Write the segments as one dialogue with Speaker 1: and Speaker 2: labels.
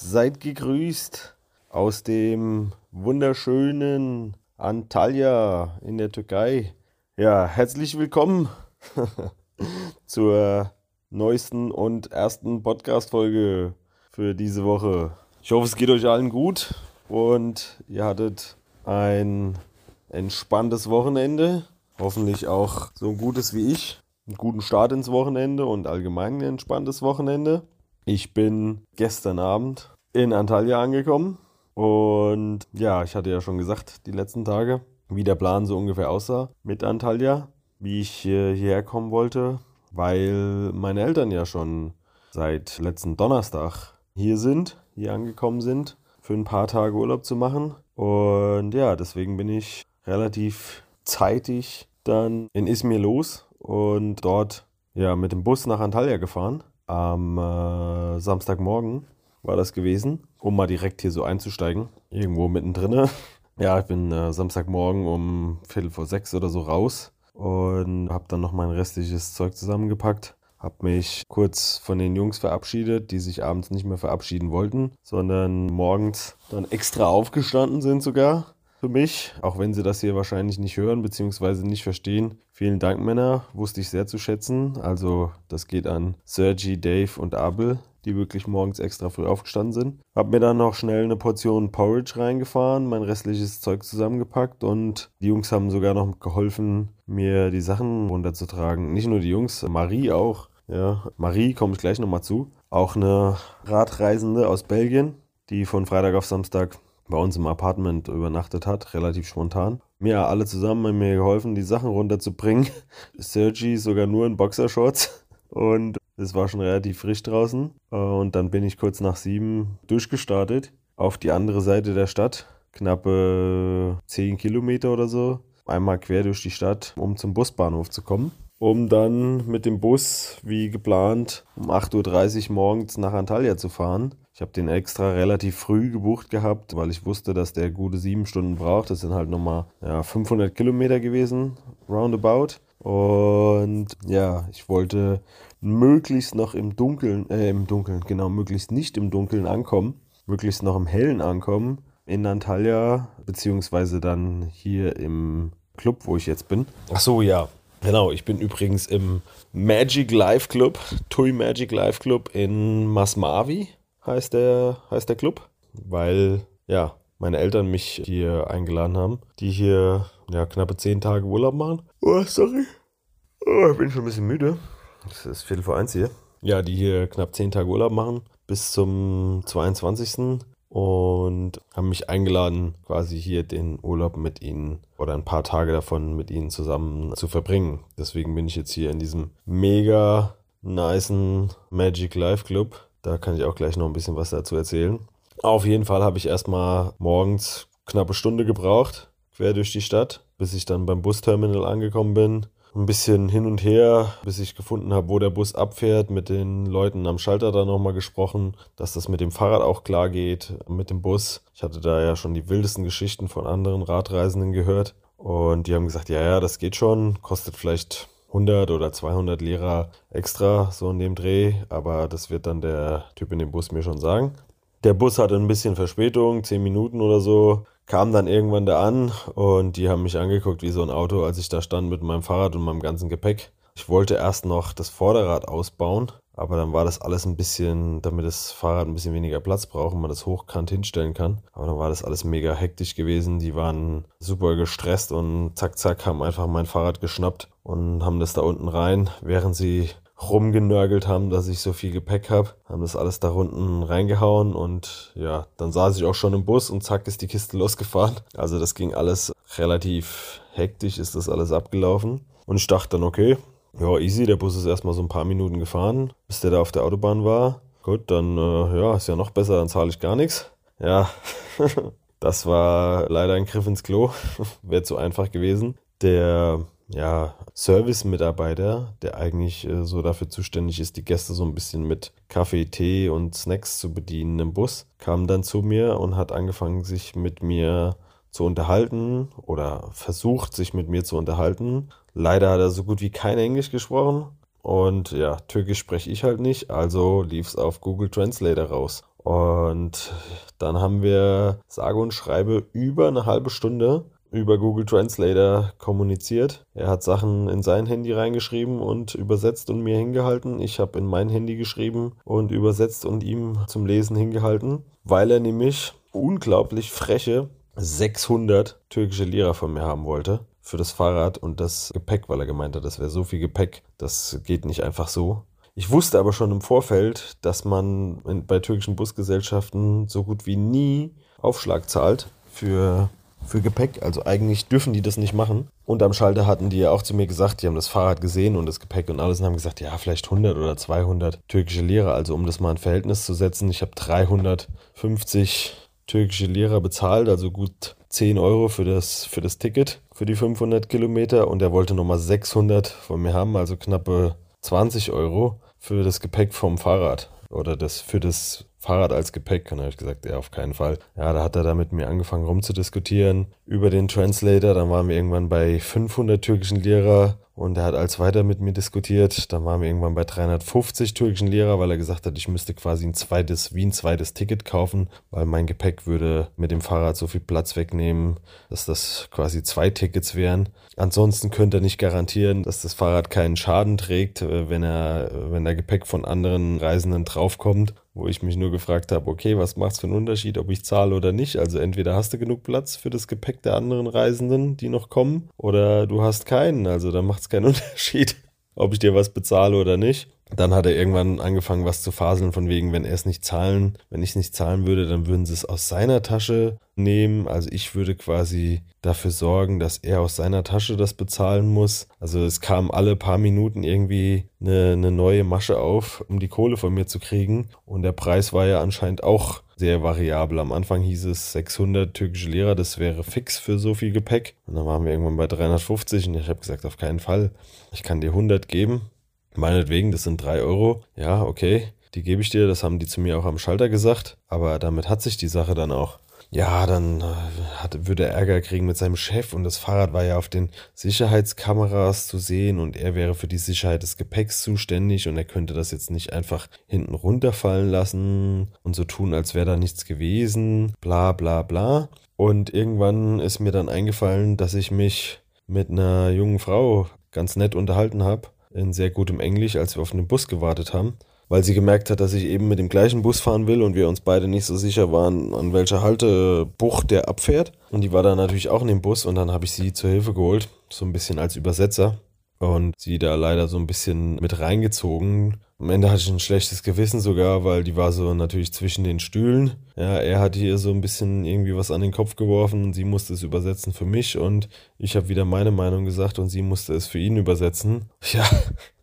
Speaker 1: Seid gegrüßt aus dem wunderschönen Antalya in der Türkei. Ja, herzlich willkommen zur neuesten und ersten Podcast-Folge für diese Woche. Ich hoffe, es geht euch allen gut und ihr hattet ein entspanntes Wochenende. Hoffentlich auch so ein gutes wie ich. Einen guten Start ins Wochenende und allgemein ein entspanntes Wochenende. Ich bin gestern Abend in Antalya angekommen und ja, ich hatte ja schon gesagt, die letzten Tage, wie der Plan so ungefähr aussah mit Antalya, wie ich hierher kommen wollte, weil meine Eltern ja schon seit letzten Donnerstag hier sind, hier angekommen sind, für ein paar Tage Urlaub zu machen. Und ja, deswegen bin ich relativ zeitig dann in Izmir los und dort ja mit dem Bus nach Antalya gefahren am äh, Samstagmorgen war das gewesen, um mal direkt hier so einzusteigen. Irgendwo mittendrin. Ja, ich bin äh, Samstagmorgen um Viertel vor sechs oder so raus und habe dann noch mein restliches Zeug zusammengepackt. Hab mich kurz von den Jungs verabschiedet, die sich abends nicht mehr verabschieden wollten, sondern morgens dann extra aufgestanden sind sogar für mich, auch wenn sie das hier wahrscheinlich nicht hören bzw. nicht verstehen. Vielen Dank, Männer, wusste ich sehr zu schätzen. Also das geht an Sergi, Dave und Abel, die wirklich morgens extra früh aufgestanden sind. Hab mir dann noch schnell eine Portion Porridge reingefahren, mein restliches Zeug zusammengepackt und die Jungs haben sogar noch geholfen, mir die Sachen runterzutragen. Nicht nur die Jungs, Marie auch. Ja, Marie komme ich gleich nochmal zu. Auch eine Radreisende aus Belgien, die von Freitag auf Samstag bei uns im Apartment übernachtet hat, relativ spontan. Mir alle zusammen haben mir geholfen, die Sachen runterzubringen. Sergi sogar nur in Boxershorts. Und es war schon relativ frisch draußen. Und dann bin ich kurz nach sieben durchgestartet auf die andere Seite der Stadt. Knappe zehn Kilometer oder so. Einmal quer durch die Stadt, um zum Busbahnhof zu kommen. Um dann mit dem Bus, wie geplant, um 8.30 Uhr morgens nach Antalya zu fahren. Ich habe den extra relativ früh gebucht gehabt, weil ich wusste, dass der gute sieben Stunden braucht. Das sind halt nochmal ja, 500 Kilometer gewesen, roundabout. Und ja, ich wollte möglichst noch im Dunkeln, äh, im Dunkeln, genau, möglichst nicht im Dunkeln ankommen, möglichst noch im Hellen ankommen in Antalya, beziehungsweise dann hier im Club, wo ich jetzt bin. Ach so, ja. Genau, ich bin übrigens im Magic Life Club, Tui Magic Life Club in Masmavi heißt der, heißt der Club, weil ja, meine Eltern mich hier eingeladen haben, die hier ja, knappe zehn Tage Urlaub machen. Oh, sorry. Oh, ich bin schon ein bisschen müde. Es ist Viertel vor eins hier. Ja, die hier knapp zehn Tage Urlaub machen bis zum 22. Und haben mich eingeladen, quasi hier den Urlaub mit ihnen oder ein paar Tage davon mit ihnen zusammen zu verbringen. Deswegen bin ich jetzt hier in diesem mega nicen Magic Life Club da kann ich auch gleich noch ein bisschen was dazu erzählen. Auf jeden Fall habe ich erstmal morgens knappe Stunde gebraucht, quer durch die Stadt, bis ich dann beim Busterminal angekommen bin. Ein bisschen hin und her, bis ich gefunden habe, wo der Bus abfährt, mit den Leuten am Schalter da nochmal gesprochen, dass das mit dem Fahrrad auch klar geht, mit dem Bus. Ich hatte da ja schon die wildesten Geschichten von anderen Radreisenden gehört und die haben gesagt, ja, ja, das geht schon, kostet vielleicht 100 oder 200 Lehrer extra, so in dem Dreh, aber das wird dann der Typ in dem Bus mir schon sagen. Der Bus hatte ein bisschen Verspätung, 10 Minuten oder so, kam dann irgendwann da an und die haben mich angeguckt wie so ein Auto, als ich da stand mit meinem Fahrrad und meinem ganzen Gepäck. Ich wollte erst noch das Vorderrad ausbauen, aber dann war das alles ein bisschen, damit das Fahrrad ein bisschen weniger Platz braucht und man das hochkant hinstellen kann. Aber dann war das alles mega hektisch gewesen. Die waren super gestresst und zack, zack, haben einfach mein Fahrrad geschnappt und haben das da unten rein, während sie rumgenörgelt haben, dass ich so viel Gepäck habe, haben das alles da unten reingehauen und ja, dann saß ich auch schon im Bus und zack ist die Kiste losgefahren. Also das ging alles relativ hektisch, ist das alles abgelaufen. Und ich dachte dann, okay, ja, easy, der Bus ist erstmal so ein paar Minuten gefahren, bis der da auf der Autobahn war. Gut, dann, äh, ja, ist ja noch besser, dann zahle ich gar nichts. Ja, das war leider ein Griff ins Klo. Wäre zu einfach gewesen. Der ja, Service-Mitarbeiter, der eigentlich äh, so dafür zuständig ist, die Gäste so ein bisschen mit Kaffee, Tee und Snacks zu bedienen im Bus, kam dann zu mir und hat angefangen, sich mit mir zu unterhalten oder versucht, sich mit mir zu unterhalten. Leider hat er so gut wie kein Englisch gesprochen. Und ja, Türkisch spreche ich halt nicht, also lief es auf Google Translator raus. Und dann haben wir sage und schreibe über eine halbe Stunde über Google Translator kommuniziert. Er hat Sachen in sein Handy reingeschrieben und übersetzt und mir hingehalten. Ich habe in mein Handy geschrieben und übersetzt und ihm zum Lesen hingehalten, weil er nämlich unglaublich freche 600 türkische Lira von mir haben wollte für das Fahrrad und das Gepäck, weil er gemeint hat, das wäre so viel Gepäck, das geht nicht einfach so. Ich wusste aber schon im Vorfeld, dass man bei türkischen Busgesellschaften so gut wie nie Aufschlag zahlt für für Gepäck. Also eigentlich dürfen die das nicht machen. Und am Schalter hatten die ja auch zu mir gesagt, die haben das Fahrrad gesehen und das Gepäck und alles und haben gesagt, ja, vielleicht 100 oder 200 türkische Lira. Also um das mal in Verhältnis zu setzen, ich habe 350 türkische Lira bezahlt, also gut 10 Euro für das, für das Ticket für die 500 Kilometer und er wollte nochmal 600 von mir haben, also knappe 20 Euro für das Gepäck vom Fahrrad oder das für das Fahrrad als Gepäck. Und da habe ich gesagt, ja, auf keinen Fall. Ja, da hat er da mit mir angefangen rumzudiskutieren über den Translator. Dann waren wir irgendwann bei 500 türkischen Lira und er hat als weiter mit mir diskutiert. Dann waren wir irgendwann bei 350 türkischen Lira, weil er gesagt hat, ich müsste quasi ein zweites, wie ein zweites Ticket kaufen, weil mein Gepäck würde mit dem Fahrrad so viel Platz wegnehmen, dass das quasi zwei Tickets wären. Ansonsten könnte er nicht garantieren, dass das Fahrrad keinen Schaden trägt, äh, wenn er, wenn der Gepäck von anderen Reisenden draufkommt wo ich mich nur gefragt habe, okay, was macht es für einen Unterschied, ob ich zahle oder nicht? Also entweder hast du genug Platz für das Gepäck der anderen Reisenden, die noch kommen, oder du hast keinen. Also da macht es keinen Unterschied, ob ich dir was bezahle oder nicht. Dann hat er irgendwann angefangen, was zu faseln, von wegen, wenn er es nicht zahlen, wenn ich es nicht zahlen würde, dann würden sie es aus seiner Tasche nehmen. Also ich würde quasi dafür sorgen, dass er aus seiner Tasche das bezahlen muss. Also es kam alle paar Minuten irgendwie eine, eine neue Masche auf, um die Kohle von mir zu kriegen. Und der Preis war ja anscheinend auch sehr variabel. Am Anfang hieß es 600 türkische Lehrer, das wäre fix für so viel Gepäck. Und dann waren wir irgendwann bei 350 und ich habe gesagt, auf keinen Fall. Ich kann dir 100 geben Meinetwegen, das sind drei Euro. Ja, okay, die gebe ich dir. Das haben die zu mir auch am Schalter gesagt. Aber damit hat sich die Sache dann auch. Ja, dann äh, hat, würde er Ärger kriegen mit seinem Chef und das Fahrrad war ja auf den Sicherheitskameras zu sehen und er wäre für die Sicherheit des Gepäcks zuständig und er könnte das jetzt nicht einfach hinten runterfallen lassen und so tun, als wäre da nichts gewesen, bla bla bla. Und irgendwann ist mir dann eingefallen, dass ich mich mit einer jungen Frau ganz nett unterhalten habe in sehr gutem Englisch, als wir auf den Bus gewartet haben, weil sie gemerkt hat, dass ich eben mit dem gleichen Bus fahren will und wir uns beide nicht so sicher waren, an welcher Haltebucht der abfährt. Und die war dann natürlich auch in dem Bus und dann habe ich sie zur Hilfe geholt, so ein bisschen als Übersetzer und sie da leider so ein bisschen mit reingezogen. Am Ende hatte ich ein schlechtes Gewissen sogar, weil die war so natürlich zwischen den Stühlen. Ja, er hat ihr so ein bisschen irgendwie was an den Kopf geworfen und sie musste es übersetzen für mich und ich habe wieder meine Meinung gesagt und sie musste es für ihn übersetzen. Ja,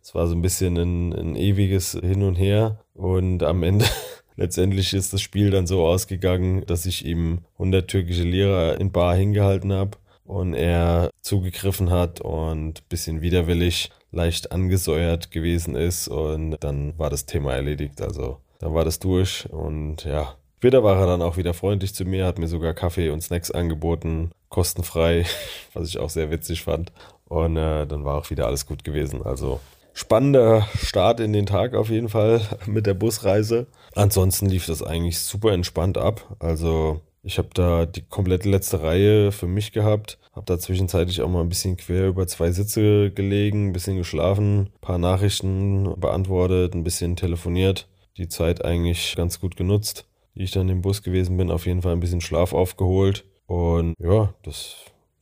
Speaker 1: es war so ein bisschen ein, ein ewiges Hin und Her und am Ende letztendlich ist das Spiel dann so ausgegangen, dass ich ihm 100 türkische Lehrer in Bar hingehalten habe und er zugegriffen hat und bisschen widerwillig leicht angesäuert gewesen ist und dann war das Thema erledigt. Also dann war das durch und ja. Später war er dann auch wieder freundlich zu mir, hat mir sogar Kaffee und Snacks angeboten, kostenfrei, was ich auch sehr witzig fand. Und äh, dann war auch wieder alles gut gewesen. Also spannender Start in den Tag auf jeden Fall mit der Busreise. Ansonsten lief das eigentlich super entspannt ab. Also ich habe da die komplette letzte Reihe für mich gehabt, habe da zwischenzeitlich auch mal ein bisschen quer über zwei Sitze gelegen, ein bisschen geschlafen, ein paar Nachrichten beantwortet, ein bisschen telefoniert, die Zeit eigentlich ganz gut genutzt, die ich dann im Bus gewesen bin, auf jeden Fall ein bisschen Schlaf aufgeholt und ja, das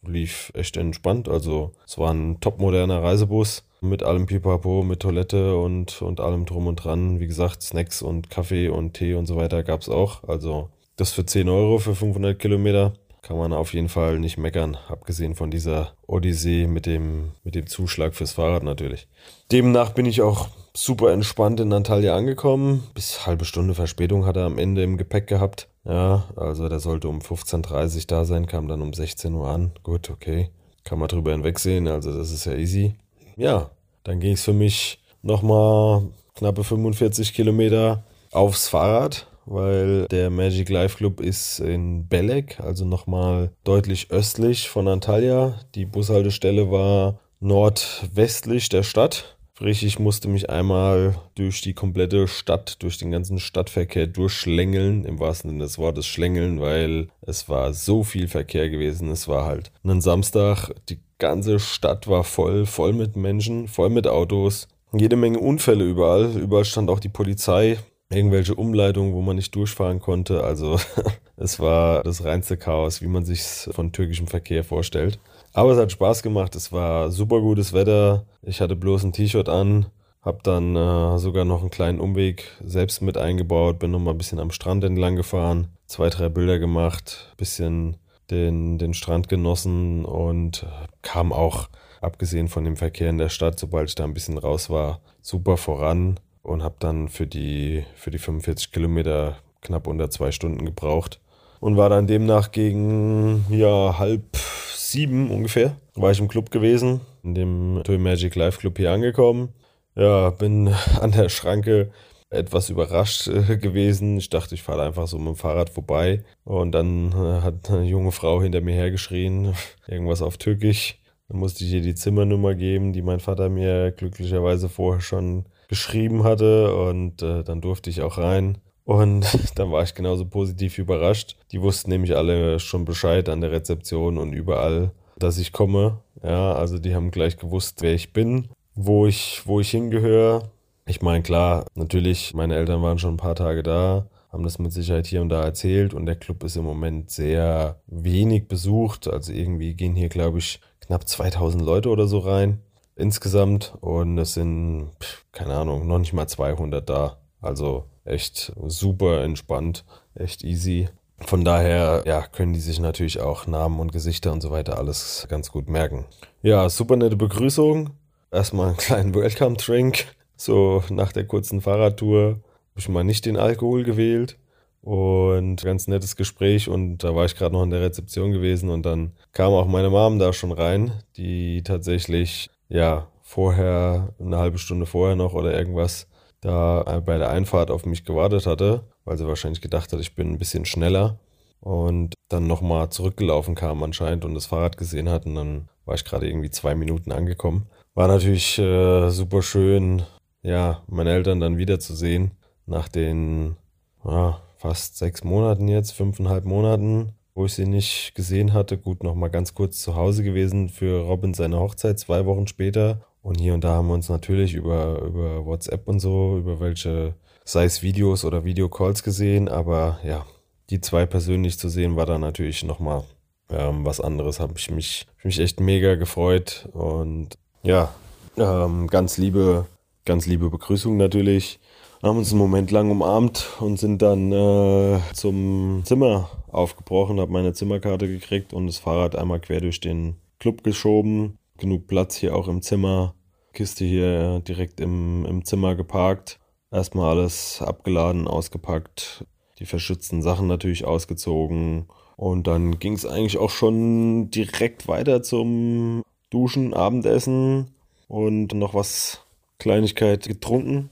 Speaker 1: lief echt entspannt. Also es war ein topmoderner Reisebus mit allem Pipapo, mit Toilette und, und allem drum und dran. Wie gesagt, Snacks und Kaffee und Tee und so weiter gab es auch. Also das für 10 Euro für 500 Kilometer kann man auf jeden Fall nicht meckern, abgesehen von dieser Odyssee mit dem, mit dem Zuschlag fürs Fahrrad natürlich. Demnach bin ich auch super entspannt in Antalya angekommen. Bis halbe Stunde Verspätung hat er am Ende im Gepäck gehabt. Ja, also der sollte um 15.30 Uhr da sein, kam dann um 16 Uhr an. Gut, okay. Kann man drüber hinwegsehen, also das ist ja easy. Ja, dann ging es für mich nochmal knappe 45 Kilometer aufs Fahrrad, weil der Magic Life Club ist in Belek, also nochmal deutlich östlich von Antalya. Die Bushaltestelle war nordwestlich der Stadt. Sprich, ich musste mich einmal durch die komplette Stadt, durch den ganzen Stadtverkehr durchschlängeln, im wahrsten Sinne des Wortes schlängeln, weil es war so viel Verkehr gewesen. Es war halt ein Samstag, die ganze Stadt war voll, voll mit Menschen, voll mit Autos, jede Menge Unfälle überall. Überall stand auch die Polizei, irgendwelche Umleitungen, wo man nicht durchfahren konnte. Also es war das reinste Chaos, wie man sich von türkischem Verkehr vorstellt. Aber es hat Spaß gemacht. Es war super gutes Wetter. Ich hatte bloß ein T-Shirt an. Hab dann äh, sogar noch einen kleinen Umweg selbst mit eingebaut. Bin noch mal ein bisschen am Strand entlang gefahren. Zwei, drei Bilder gemacht. Bisschen den, den Strand genossen und kam auch, abgesehen von dem Verkehr in der Stadt, sobald ich da ein bisschen raus war, super voran und habe dann für die, für die 45 Kilometer knapp unter zwei Stunden gebraucht und war dann demnach gegen ja halb sieben ungefähr, war ich im Club gewesen, in dem Toy Magic Live Club hier angekommen. Ja, bin an der Schranke etwas überrascht äh, gewesen. Ich dachte, ich fahre einfach so mit dem Fahrrad vorbei. Und dann äh, hat eine junge Frau hinter mir hergeschrien, irgendwas auf Türkisch. Dann musste ich ihr die Zimmernummer geben, die mein Vater mir glücklicherweise vorher schon geschrieben hatte. Und äh, dann durfte ich auch rein. Und dann war ich genauso positiv überrascht. Die wussten nämlich alle schon Bescheid an der Rezeption und überall, dass ich komme. Ja, also die haben gleich gewusst, wer ich bin, wo ich, wo ich hingehöre. Ich meine, klar, natürlich, meine Eltern waren schon ein paar Tage da, haben das mit Sicherheit hier und da erzählt und der Club ist im Moment sehr wenig besucht. Also irgendwie gehen hier, glaube ich, knapp 2000 Leute oder so rein insgesamt und es sind, keine Ahnung, noch nicht mal 200 da. Also echt super entspannt, echt easy. Von daher, ja, können die sich natürlich auch Namen und Gesichter und so weiter alles ganz gut merken. Ja, super nette Begrüßung. Erstmal einen kleinen Welcome-Drink. So nach der kurzen Fahrradtour habe ich mal nicht den Alkohol gewählt. Und ganz nettes Gespräch und da war ich gerade noch in der Rezeption gewesen und dann kam auch meine Mom da schon rein, die tatsächlich, ja, vorher, eine halbe Stunde vorher noch oder irgendwas da bei der Einfahrt auf mich gewartet hatte, weil sie wahrscheinlich gedacht hat, ich bin ein bisschen schneller und dann nochmal zurückgelaufen kam anscheinend und das Fahrrad gesehen hat und dann war ich gerade irgendwie zwei Minuten angekommen. War natürlich äh, super schön, ja, meine Eltern dann wiederzusehen nach den ja, fast sechs Monaten jetzt, fünfeinhalb Monaten, wo ich sie nicht gesehen hatte. Gut, nochmal ganz kurz zu Hause gewesen für Robin seine Hochzeit, zwei Wochen später und hier und da haben wir uns natürlich über, über WhatsApp und so, über welche, sei es Videos oder Videocalls gesehen, aber ja, die zwei persönlich zu sehen, war da natürlich nochmal ähm, was anderes. Habe ich mich, mich echt mega gefreut und ja, ähm, ganz liebe, ganz liebe Begrüßung natürlich. Haben uns einen Moment lang umarmt und sind dann äh, zum Zimmer aufgebrochen, habe meine Zimmerkarte gekriegt und das Fahrrad einmal quer durch den Club geschoben genug Platz hier auch im Zimmer. Kiste hier direkt im, im Zimmer geparkt. Erstmal alles abgeladen, ausgepackt. Die verschützten Sachen natürlich ausgezogen. Und dann ging es eigentlich auch schon direkt weiter zum Duschen, Abendessen und noch was Kleinigkeit getrunken.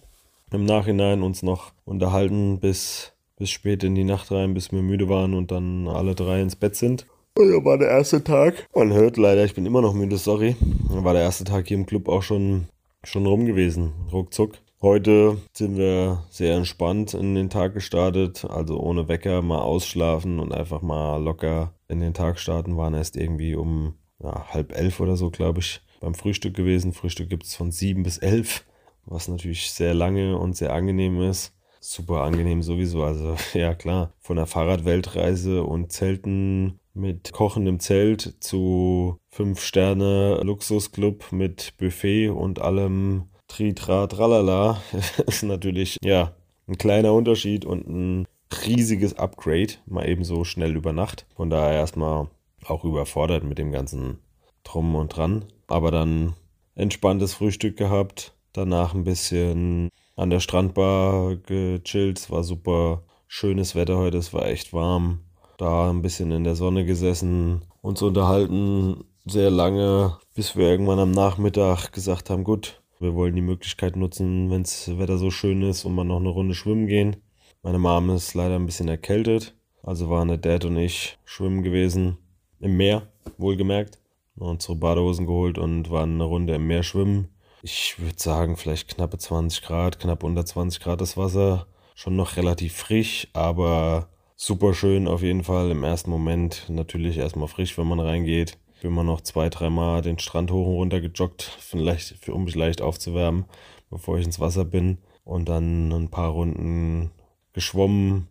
Speaker 1: Im Nachhinein uns noch unterhalten bis, bis spät in die Nacht rein, bis wir müde waren und dann alle drei ins Bett sind. Und dann war der erste Tag. Man hört leider, ich bin immer noch müde, sorry. Dann war der erste Tag hier im Club auch schon, schon rum gewesen. Ruckzuck. Heute sind wir sehr entspannt in den Tag gestartet, also ohne Wecker, mal ausschlafen und einfach mal locker in den Tag starten. Waren erst irgendwie um ja, halb elf oder so, glaube ich, beim Frühstück gewesen. Frühstück gibt es von sieben bis elf, was natürlich sehr lange und sehr angenehm ist. Super angenehm sowieso. Also ja klar, von der Fahrradweltreise und Zelten mit kochendem Zelt zu 5-Sterne-Luxusclub mit Buffet und allem Tritra Tralala ist natürlich, ja, ein kleiner Unterschied und ein riesiges Upgrade, mal eben so schnell über Nacht. Von daher erstmal auch überfordert mit dem ganzen Drum und Dran. Aber dann entspanntes Frühstück gehabt, danach ein bisschen an der Strandbar gechillt, es war super schönes Wetter heute, es war echt warm. Da ein bisschen in der Sonne gesessen, uns unterhalten, sehr lange, bis wir irgendwann am Nachmittag gesagt haben, gut, wir wollen die Möglichkeit nutzen, wenn das Wetter so schön ist und man noch eine Runde schwimmen gehen. Meine Mom ist leider ein bisschen erkältet, also waren der Dad und ich schwimmen gewesen. Im Meer, wohlgemerkt. Unsere Badehosen geholt und waren eine Runde im Meer schwimmen. Ich würde sagen, vielleicht knappe 20 Grad, knapp unter 20 Grad das Wasser. Schon noch relativ frisch, aber super schön auf jeden Fall. Im ersten Moment natürlich erstmal frisch, wenn man reingeht. Bin mal noch zwei, dreimal den Strand hoch und runter gejoggt, vielleicht, um mich leicht aufzuwärmen, bevor ich ins Wasser bin. Und dann ein paar Runden geschwommen,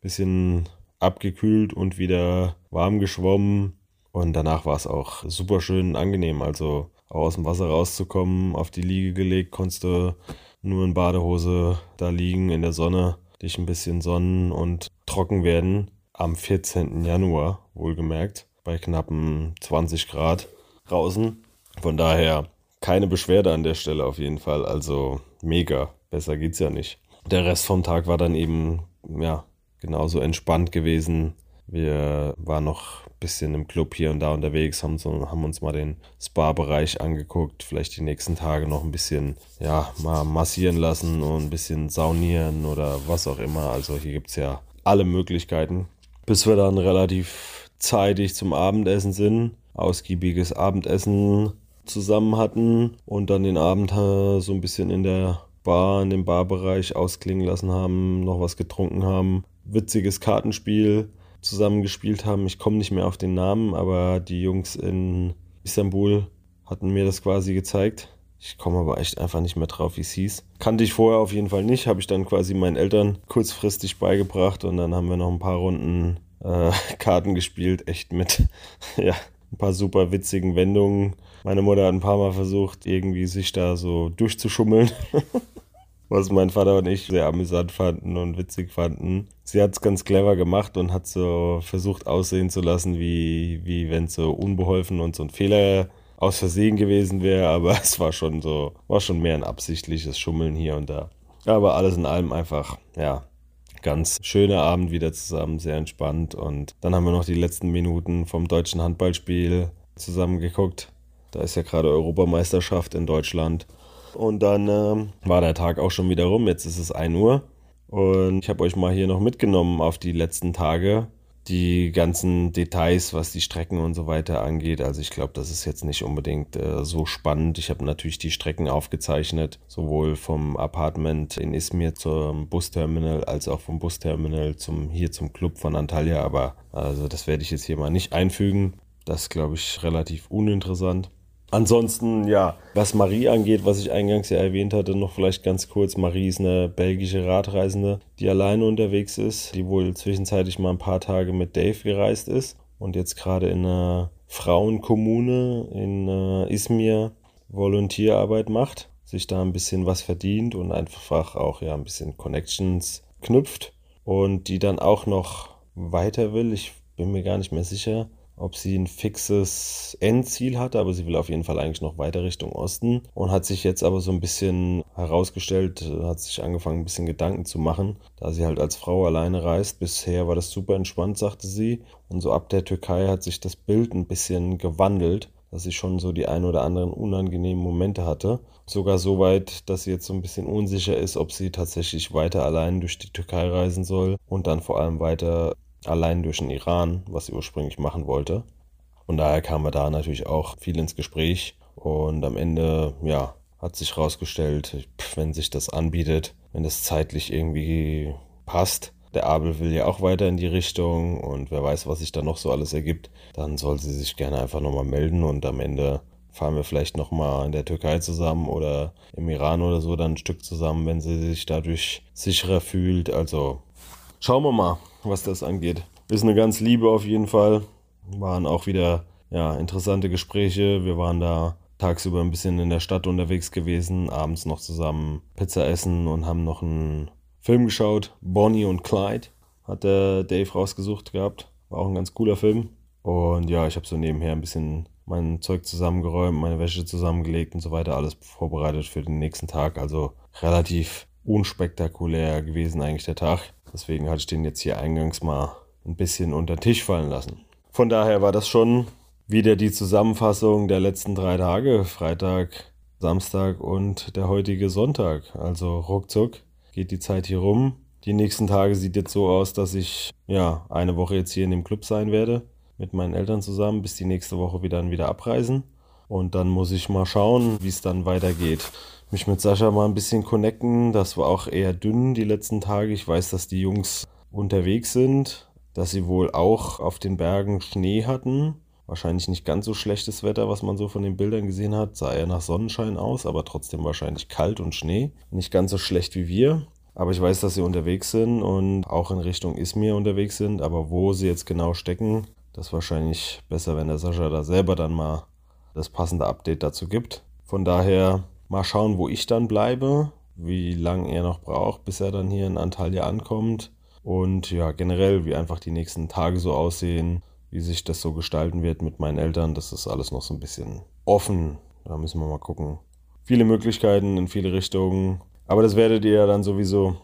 Speaker 1: bisschen abgekühlt und wieder warm geschwommen. Und danach war es auch super schön angenehm. Also auch aus dem Wasser rauszukommen, auf die Liege gelegt, konntest du nur in Badehose da liegen in der Sonne, dich ein bisschen sonnen und trocken werden. Am 14. Januar, wohlgemerkt, bei knappen 20 Grad draußen. Von daher keine Beschwerde an der Stelle auf jeden Fall. Also mega. Besser geht's ja nicht. Der Rest vom Tag war dann eben, ja, genauso entspannt gewesen. Wir waren noch ein bisschen im Club hier und da unterwegs, haben, so, haben uns mal den Spa-Bereich angeguckt, vielleicht die nächsten Tage noch ein bisschen, ja, mal massieren lassen und ein bisschen saunieren oder was auch immer. Also hier gibt es ja alle Möglichkeiten. Bis wir dann relativ zeitig zum Abendessen sind, ausgiebiges Abendessen zusammen hatten und dann den Abend äh, so ein bisschen in der Bar, in dem Barbereich ausklingen lassen haben, noch was getrunken haben. Witziges Kartenspiel zusammengespielt haben. Ich komme nicht mehr auf den Namen, aber die Jungs in Istanbul hatten mir das quasi gezeigt. Ich komme aber echt einfach nicht mehr drauf, wie es hieß. Kannte ich vorher auf jeden Fall nicht, habe ich dann quasi meinen Eltern kurzfristig beigebracht und dann haben wir noch ein paar Runden äh, Karten gespielt, echt mit ja, ein paar super witzigen Wendungen. Meine Mutter hat ein paar Mal versucht, irgendwie sich da so durchzuschummeln. was mein Vater und ich sehr amüsant fanden und witzig fanden. Sie hat es ganz clever gemacht und hat so versucht aussehen zu lassen, wie, wie wenn es so unbeholfen und so ein Fehler aus Versehen gewesen wäre, aber es war schon so, war schon mehr ein absichtliches Schummeln hier und da. Aber alles in allem einfach, ja, ganz schöner Abend wieder zusammen, sehr entspannt. Und dann haben wir noch die letzten Minuten vom deutschen Handballspiel zusammen geguckt. Da ist ja gerade Europameisterschaft in Deutschland. Und dann äh, war der Tag auch schon wieder rum. Jetzt ist es 1 Uhr. Und ich habe euch mal hier noch mitgenommen auf die letzten Tage. Die ganzen Details, was die Strecken und so weiter angeht. Also ich glaube, das ist jetzt nicht unbedingt äh, so spannend. Ich habe natürlich die Strecken aufgezeichnet, sowohl vom Apartment in Izmir zum Busterminal als auch vom Busterminal zum hier zum Club von Antalya. Aber also das werde ich jetzt hier mal nicht einfügen. Das glaube ich, relativ uninteressant. Ansonsten, ja, was Marie angeht, was ich eingangs ja erwähnt hatte, noch vielleicht ganz kurz. Marie ist eine belgische Radreisende, die alleine unterwegs ist, die wohl zwischenzeitlich mal ein paar Tage mit Dave gereist ist und jetzt gerade in einer Frauenkommune in äh, Izmir Volontierarbeit macht, sich da ein bisschen was verdient und einfach auch ja ein bisschen Connections knüpft und die dann auch noch weiter will. Ich bin mir gar nicht mehr sicher ob sie ein fixes Endziel hatte, aber sie will auf jeden Fall eigentlich noch weiter Richtung Osten und hat sich jetzt aber so ein bisschen herausgestellt, hat sich angefangen ein bisschen Gedanken zu machen, da sie halt als Frau alleine reist. Bisher war das super entspannt, sagte sie. Und so ab der Türkei hat sich das Bild ein bisschen gewandelt, dass sie schon so die ein oder anderen unangenehmen Momente hatte. Sogar so weit, dass sie jetzt so ein bisschen unsicher ist, ob sie tatsächlich weiter allein durch die Türkei reisen soll und dann vor allem weiter allein durch den Iran, was sie ursprünglich machen wollte. Und daher kam er da natürlich auch viel ins Gespräch. Und am Ende, ja, hat sich herausgestellt, wenn sich das anbietet, wenn es zeitlich irgendwie passt, der Abel will ja auch weiter in die Richtung und wer weiß, was sich da noch so alles ergibt, dann soll sie sich gerne einfach nochmal melden und am Ende fahren wir vielleicht nochmal in der Türkei zusammen oder im Iran oder so dann ein Stück zusammen, wenn sie sich dadurch sicherer fühlt. Also schauen wir mal was das angeht. Ist eine ganz Liebe auf jeden Fall. Waren auch wieder ja, interessante Gespräche. Wir waren da tagsüber ein bisschen in der Stadt unterwegs gewesen, abends noch zusammen Pizza essen und haben noch einen Film geschaut. Bonnie und Clyde hat der Dave rausgesucht gehabt. War auch ein ganz cooler Film. Und ja, ich habe so nebenher ein bisschen mein Zeug zusammengeräumt, meine Wäsche zusammengelegt und so weiter, alles vorbereitet für den nächsten Tag. Also relativ unspektakulär gewesen eigentlich der Tag Deswegen hatte ich den jetzt hier eingangs mal ein bisschen unter den Tisch fallen lassen. Von daher war das schon wieder die Zusammenfassung der letzten drei Tage, Freitag, Samstag und der heutige Sonntag. Also ruckzuck geht die Zeit hier rum. Die nächsten Tage sieht jetzt so aus, dass ich ja eine Woche jetzt hier in dem Club sein werde mit meinen Eltern zusammen, bis die nächste Woche wieder dann wieder abreisen. Und dann muss ich mal schauen, wie es dann weitergeht. Mich mit Sascha mal ein bisschen connecten. Das war auch eher dünn die letzten Tage. Ich weiß, dass die Jungs unterwegs sind, dass sie wohl auch auf den Bergen Schnee hatten. Wahrscheinlich nicht ganz so schlechtes Wetter, was man so von den Bildern gesehen hat. Sah eher nach Sonnenschein aus, aber trotzdem wahrscheinlich kalt und Schnee. Nicht ganz so schlecht wie wir. Aber ich weiß, dass sie unterwegs sind und auch in Richtung Ismir unterwegs sind. Aber wo sie jetzt genau stecken, das ist wahrscheinlich besser, wenn der Sascha da selber dann mal das passende Update dazu gibt. Von daher mal schauen, wo ich dann bleibe, wie lange er noch braucht, bis er dann hier in Antalya ankommt. Und ja, generell, wie einfach die nächsten Tage so aussehen, wie sich das so gestalten wird mit meinen Eltern, das ist alles noch so ein bisschen offen. Da müssen wir mal gucken. Viele Möglichkeiten in viele Richtungen. Aber das werdet ihr ja dann sowieso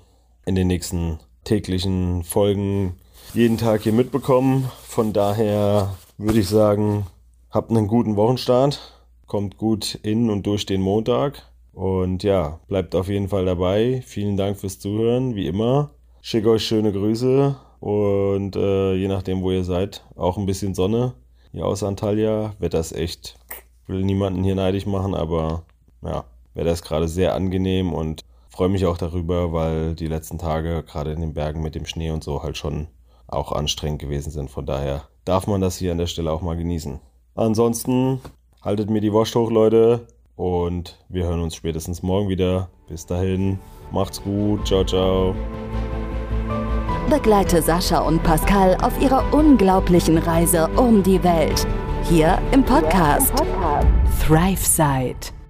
Speaker 1: in den nächsten täglichen Folgen jeden Tag hier mitbekommen. Von daher würde ich sagen, habt einen guten Wochenstart. Kommt gut in und durch den Montag. Und ja, bleibt auf jeden Fall dabei. Vielen Dank fürs Zuhören, wie immer. Schicke euch schöne Grüße und äh, je nachdem, wo ihr seid, auch ein bisschen Sonne hier aus Antalya. Wetter ist echt, will niemanden hier neidisch machen, aber ja, Wetter ist gerade sehr angenehm und freue mich auch darüber, weil die letzten Tage gerade in den Bergen mit dem Schnee und so halt schon auch anstrengend gewesen sind. Von daher darf man das hier an der Stelle auch mal genießen. Ansonsten haltet mir die Wurst hoch, Leute. Und wir hören uns spätestens morgen wieder. Bis dahin, macht's gut. Ciao, ciao.
Speaker 2: Begleite Sascha und Pascal auf ihrer unglaublichen Reise um die Welt. Hier im Podcast, Thrive Side.